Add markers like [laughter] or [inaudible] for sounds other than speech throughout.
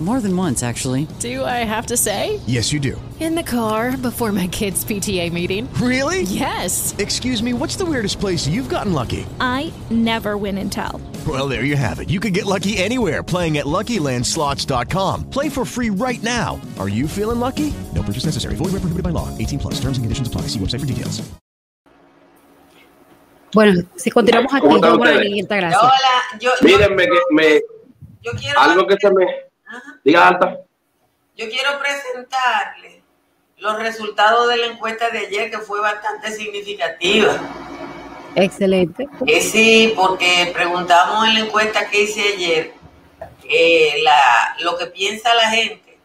More than once, actually. Do I have to say? Yes, you do. In the car before my kids' PTA meeting. Really? Yes. Excuse me, what's the weirdest place you've gotten lucky? I never win and tell. Well, there you have it. You can get lucky anywhere playing at LuckyLandSlots.com. Play for free right now. Are you feeling lucky? No purchase necessary. Void where prohibited by law. 18 plus. Terms and conditions apply. See website for details. Bueno, si continuamos aquí, ¿Cómo están yo, ustedes? Bonnie, gracias. Hola, yo, yo- Mírenme que me, yo quiero algo que se me Ajá. diga alta. Yo quiero presentarle los resultados de la encuesta de ayer, que fue bastante significativa. Excelente. Eh, sí, porque preguntamos en la encuesta que hice ayer eh, la, lo que piensa la gente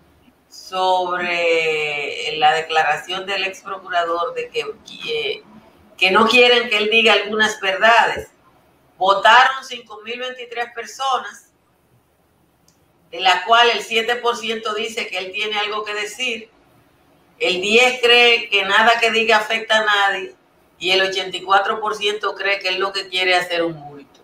sobre la declaración del ex procurador de que, que, que no quieren que él diga algunas verdades. Votaron 5.023 personas, de la cual el 7% dice que él tiene algo que decir, el 10 cree que nada que diga afecta a nadie y el 84% cree que él lo que quiere es hacer un bulto.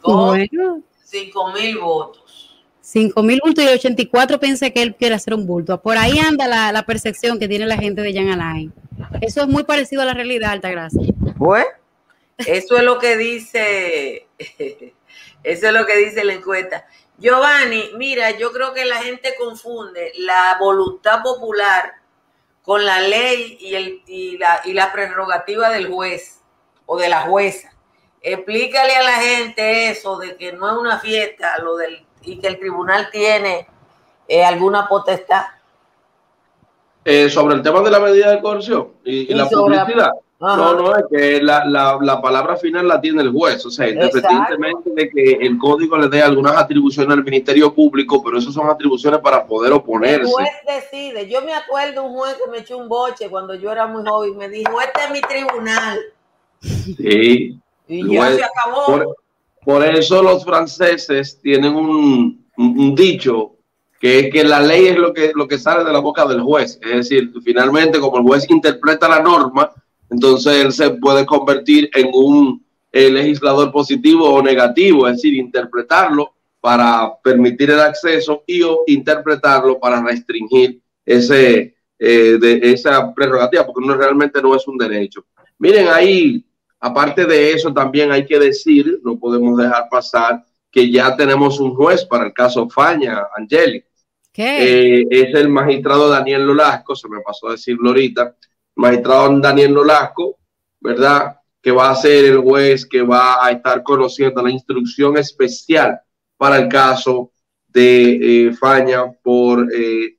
Con Bueno, 5 mil votos. 5 mil bultos y el 84 piensa que él quiere hacer un bulto. Por ahí anda la, la percepción que tiene la gente de Jan Alain. Eso es muy parecido a la realidad, Altagracia. Pues, eso es lo que dice, [laughs] eso es lo que dice la encuesta. Giovanni, mira, yo creo que la gente confunde la voluntad popular con la ley y, el, y, la, y la prerrogativa del juez o de la jueza. Explícale a la gente eso de que no es una fiesta lo del, y que el tribunal tiene eh, alguna potestad. Eh, sobre el tema de la medida de coerción y, y Y la sobre la- publicidad. Ajá. No, no, es que la, la, la palabra final la tiene el juez. O sea, independientemente de que el código le dé algunas atribuciones al Ministerio Público, pero esas son atribuciones para poder El oponerse. juez decide. Yo me acuerdo un juez que me echó un boche cuando yo era muy joven. Me dijo, este es mi tribunal. Sí. Y El ya se acabó. Por, por eso los franceses tienen un, un- un dicho que es que la ley es lo que, lo que sale de la boca del juez. Es decir, finalmente, como el juez interpreta la norma, entonces él se puede convertir en un eh, legislador positivo o negativo, es decir, interpretarlo para permitir el acceso y o interpretarlo para restringir ese, eh, de, esa prerrogativa, porque no realmente no es un derecho. Miren, ahí, aparte de eso, también hay que decir, no podemos dejar pasar, que ya tenemos un juez para el caso Faña, Angeli. Eh, es el magistrado Daniel Lolasco, se me pasó a decirlo ahorita, magistrado Daniel Lolasco, ¿verdad? Que va a ser el juez que va a estar conociendo la instrucción especial para el caso de eh, Faña por eh,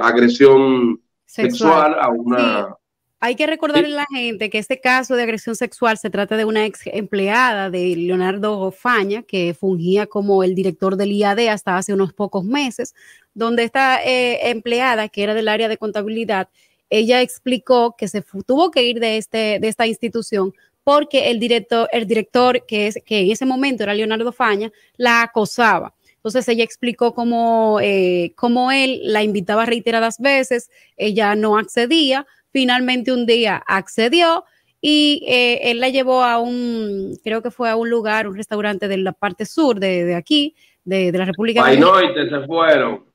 agresión sexual, a una... Hay que recordarle Sí. a la gente que este caso de agresión sexual se trata de una ex empleada de Leonardo Faña, que fungía como el director del IAD hasta hace unos pocos meses, donde esta eh, empleada, que era del área de contabilidad, ella explicó que se tuvo que ir de, este, de esta institución porque el director, el director que, es, que en ese momento era Leonardo Faña, la acosaba. Entonces ella explicó cómo, eh, cómo él la invitaba reiteradas veces, ella no accedía, finalmente un día accedió y eh, él la llevó a un, creo que fue a un lugar, un restaurante de la parte sur de, de aquí, de, de la República Dominicana. Painoite se fueron.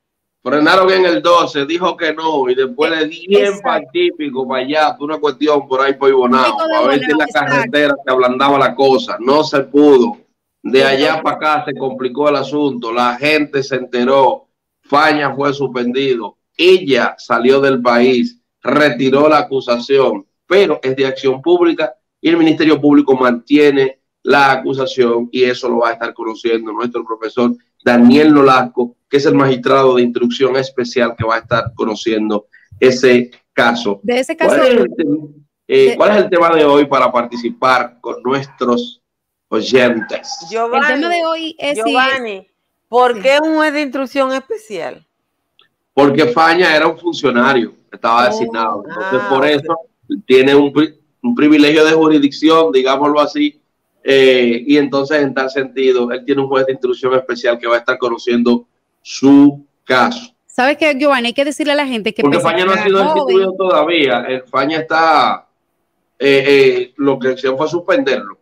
Frenaron en el 12, dijo que no, y después le di bien Exacto. para típico, para allá, una cuestión por ahí por Ibonao, de para ver si en la carretera se ablandaba la cosa. No se pudo. De allá para acá se complicó el asunto, la gente se enteró, Faña fue suspendido, ella salió del país, retiró la acusación, pero es de acción pública y el Ministerio Público mantiene la acusación y eso lo va a estar conociendo nuestro profesor Daniel Nolasco, que es el magistrado de instrucción especial que va a estar conociendo ese caso. De ese ¿Cuál caso, es, el, tem- eh, de- cuál es el tema de hoy para participar con nuestros oyentes? el Giovanni, tema de hoy es Giovanni, ¿por qué un juez de instrucción especial? Porque Faña era un funcionario, estaba Oh, designado. Entonces, ah, por eso tiene un privilegio de jurisdicción, digámoslo así, eh, y entonces en tal sentido, él tiene un juez de instrucción especial que va a estar conociendo su caso. ¿Sabes qué, Giovanni? Hay que decirle a la gente que Porque pese a Faña que no ha sido instituido todavía, el Faña está eh, eh, lo que hicieron fue suspenderlo.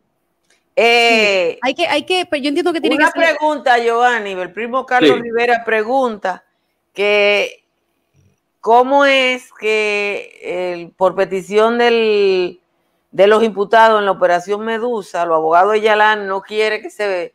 Eh, Hay que, hay que, pero yo entiendo que tiene una que ser. pregunta, Giovanni. El primo Carlos Sí. Rivera pregunta que cómo es que el- por petición del, de los imputados en la operación Medusa, los abogados de Yalán no quiere que se,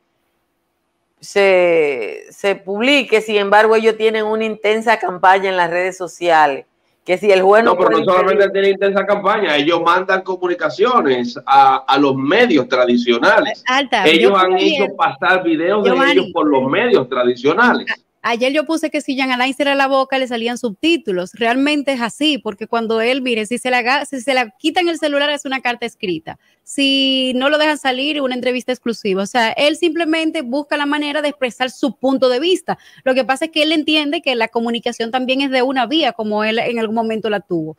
se, se publique, sin embargo ellos tienen una intensa campaña en las redes sociales, que si el juez no, No, pero no solamente impedir- tienen intensa campaña, ellos mandan comunicaciones a, a los medios tradicionales. Alta. Ellos han hecho pasar videos de ellos por los medios tradicionales. Ayer yo puse que si Jean Alain cerra la boca le salían subtítulos. Realmente es así, porque cuando él, mire, si se, haga- si se la quitan el celular es una carta escrita. Si no lo dejan salir, una entrevista exclusiva. O sea, él simplemente busca la manera de expresar su punto de vista. Lo que pasa es que él entiende que la comunicación también es de una vía, como él en algún momento la tuvo.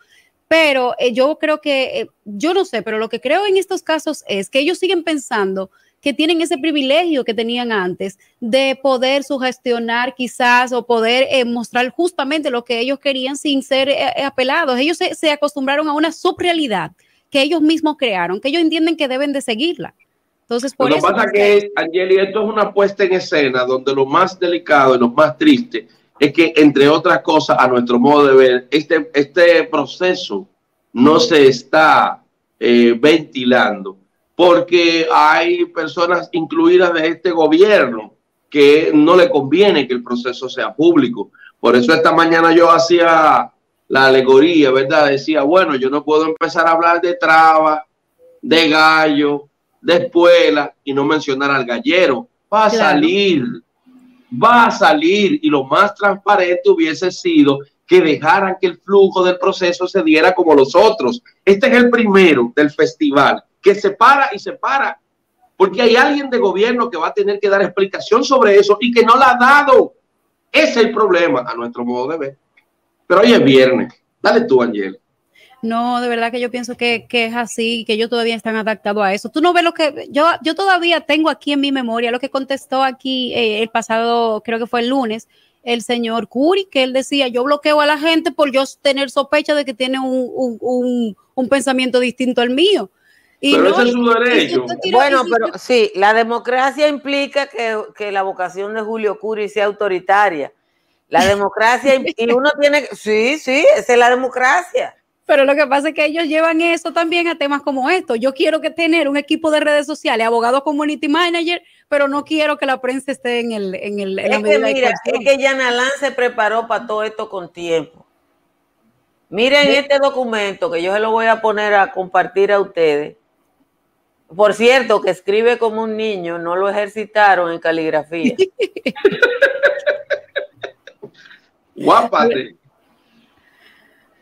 Pero eh, yo creo que, eh, yo no sé, pero lo que creo en estos casos es que ellos siguen pensando que tienen ese privilegio que tenían antes de poder sugestionar quizás o poder eh, mostrar justamente lo que ellos querían sin ser eh, eh, apelados. Ellos se, se acostumbraron a una subrealidad que ellos mismos crearon, que ellos entienden que deben de seguirla. Entonces, por Lo que eso... pasa que, Angeli, esto es una puesta en escena donde lo más delicado y lo más triste es que, entre otras cosas, a nuestro modo de ver, este, este proceso no se está eh, ventilando porque hay personas incluidas de este gobierno que no le conviene que el proceso sea público. Por eso esta mañana yo hacía la alegoría, ¿verdad? Decía, bueno, yo no puedo empezar a hablar de traba, de gallo, de espuela y no mencionar al gallero. Va a Claro. salir, va a salir y lo más transparente hubiese sido que dejaran que el flujo del proceso se diera como los otros. Este es el primero del festival que se para y se para porque hay alguien de gobierno que va a tener que dar explicación sobre eso y que no la ha dado. Ese es el problema a nuestro modo de ver. Pero hoy es viernes. Dale tú, Angel. No, de verdad que yo pienso que, que es así, que ellos todavía están adaptados a eso. Tú no ves lo que yo, yo todavía tengo aquí en mi memoria, lo que contestó aquí eh, el pasado, creo que fue el lunes, el señor Curi, que él decía, yo bloqueo a la gente por yo tener sospecha de que tiene un, un, un, un pensamiento distinto al mío. Y Pero no, ese es su derecho. Bueno, pero sí, la democracia implica que, que la vocación de Julio Curi sea autoritaria. La democracia, y uno tiene, que- sí, sí, esa es la democracia. Pero lo que pasa es que ellos llevan eso también a temas como esto. Yo quiero que tener un equipo de redes sociales, abogado community manager, pero no quiero que la prensa esté en el en el en la Es que mira, es que Yanalán se preparó para todo esto con tiempo. Miren este documento que yo se lo voy a poner a compartir a ustedes. Por cierto, que escribe como un niño, no lo ejercitaron en caligrafía. [laughs] Guápate.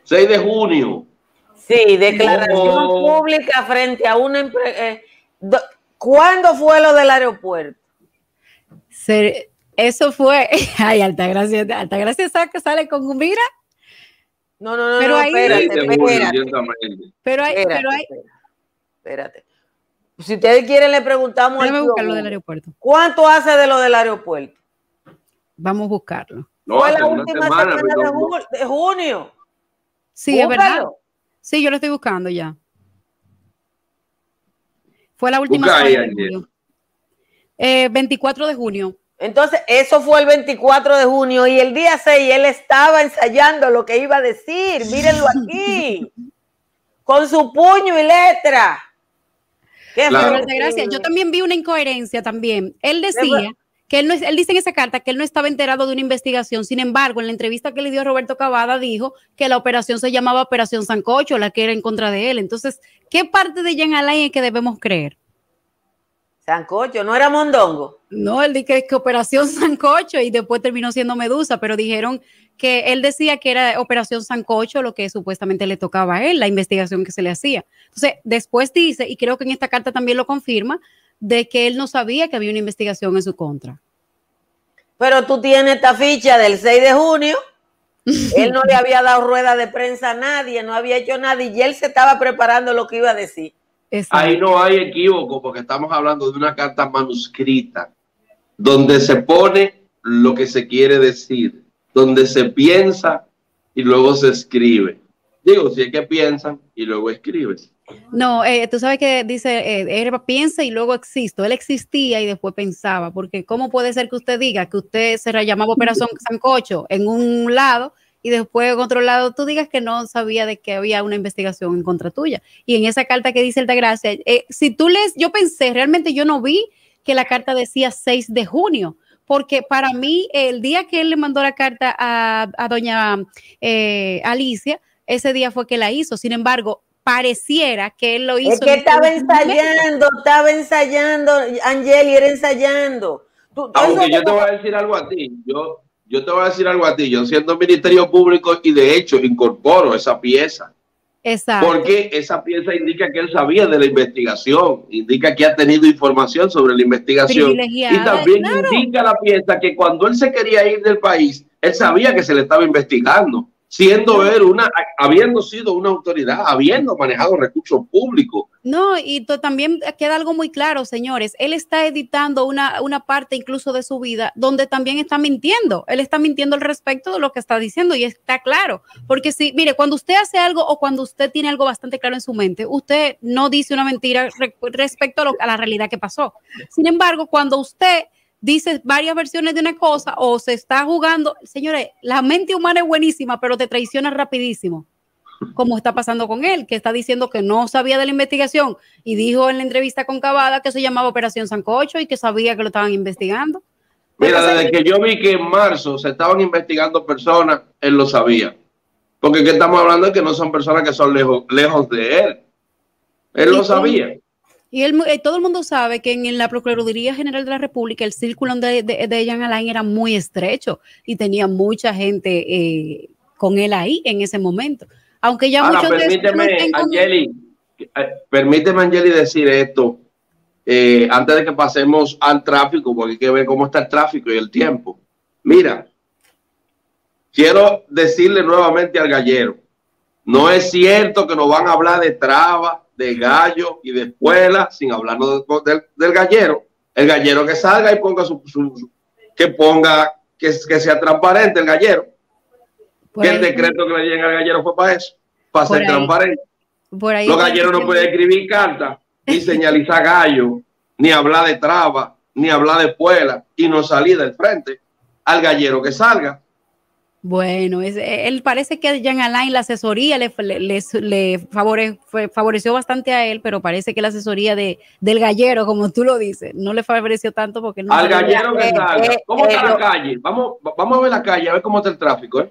6 de junio. Sí, declaración Oh. pública frente a una empresa. ¿Cuándo fue lo del aeropuerto? Se- eso fue, [laughs] ay, Altagracia, Altagracia sale con un mira, No, no, no, Pero no, ahí- 6 espérate, espérate, pero hay, espérate, pero hay, espérate, espérate. Si ustedes quieren, le preguntamos al déjame tío buscarlo del aeropuerto. ¿Cuánto hace de lo del aeropuerto? Vamos a buscarlo. No, fue la última semana, de, no- ju- de junio. Sí, es verdad. Sí, yo lo estoy buscando ya. Fue la última Busca semana de. Eh, 24 de junio. Entonces, eso fue el 24 de junio y el día 6 él estaba ensayando lo que iba a decir. Mírenlo aquí. [laughs] con su puño y letra. ¿Qué Claro. yo también vi una incoherencia también. Él decía que él, no, es- él dice en esa carta que él no estaba enterado de una investigación. Sin embargo, en la entrevista que le dio a Roberto Cavada, dijo que la operación se llamaba Operación Sancocho, la que era en contra de él. Entonces, ¿qué parte de Jean Alain es que debemos creer? Sancocho, no era mondongo. No, él dice que, que Operación [laughs] Sancocho y después terminó siendo Medusa, pero dijeron que él decía que era Operación Sancocho lo que supuestamente le tocaba a él, la investigación que se le hacía. Entonces, después dice, y creo que en esta carta también lo confirma, de que él no sabía que había una investigación en su contra. Pero tú tienes esta ficha del 6 de junio. [laughs] Él no le había dado rueda de prensa a nadie, no había hecho nada y él se estaba preparando lo que iba a decir. Exacto. Ahí no hay equívoco porque estamos hablando de una carta manuscrita donde se pone lo que se quiere decir, donde se piensa y luego se escribe. Digo, si es que piensan y luego escriben. No, eh, tú sabes que dice, eh, él piensa y luego existo. Él existía y después pensaba, porque ¿cómo puede ser que usted diga que usted se llamaba Operación [laughs] Sancocho en un lado y después en otro lado tú digas que no sabía de que había una investigación en contra tuya? Y en esa carta que dice el de Gracia, eh, si tú lees, yo pensé, realmente yo no vi que la carta decía 6 de junio, porque para mí el día que él le mandó la carta a, a doña eh, Alicia, ese día fue que la hizo. Sin embargo, pareciera que él lo hizo. Es que estaba ensayando, estaba ensayando, Angeli era ensayando. Tú, Aunque yo te voy a decir algo a ti, yo, yo te voy a decir algo a ti, yo siendo Ministerio Público y de hecho incorporo esa pieza. Exacto. Porque esa pieza indica que él sabía de la investigación, indica que ha tenido información sobre la investigación y también claro. indica la pieza que cuando él se quería ir del país, él sabía que se le estaba investigando siendo él una, habiendo sido una autoridad, habiendo manejado recursos públicos. No, y también queda algo muy claro, señores, él está editando una, una parte incluso de su vida donde también está mintiendo, él está mintiendo al respecto de lo que está diciendo y está claro, porque si, mire, cuando usted hace algo o cuando usted tiene algo bastante claro en su mente, usted no dice una mentira respecto a, la realidad que pasó. Sin embargo, cuando usted dices varias versiones de una cosa o se está jugando. Señores, la mente humana es buenísima, pero te traiciona rapidísimo. Como está pasando con él, que está diciendo que no sabía de la investigación y dijo en la entrevista con Cavada que se llamaba Operación Sancocho y que sabía que lo estaban investigando. Mira, desde que yo vi que en marzo se estaban investigando personas, él lo sabía. Porque que estamos hablando de que no son personas que son lejos, lejos de él. Él lo sabía. Y él, eh, todo el mundo sabe que en, la Procuraduría General de la República el círculo de, de, de Jean Alain era muy estrecho y tenía mucha gente eh, con él ahí en ese momento. Aunque ya Ahora, muchos permíteme, de Angeli, eh, permíteme, Angeli, decir esto eh, antes de que pasemos al tráfico, porque hay que ver cómo está el tráfico y el tiempo. Mira, quiero decirle nuevamente al gallero, no es cierto que nos van a hablar de trabas de gallo y de escuela, sin hablarnos del, del gallero. El gallero que salga y ponga su, su, su que ponga, que, que, sea transparente el gallero. Que el decreto que le llega al gallero fue para eso, para ser ahí, transparente. Los galleros no pueden escribir cartas, ni [laughs] señalizar gallo, ni hablar de traba, ni hablar de escuela y no salir del frente al gallero que salga. Bueno, es, él parece que Jean Alain la asesoría le, le, le favore, fue, favoreció bastante a él, pero parece que la asesoría de, del gallero, como tú lo dices, no le favoreció tanto porque no. Al gallero que salga. Eh, ¿Cómo eh, está eh, la calle? Vamos, vamos a ver la calle, a ver cómo está el tráfico, ¿eh?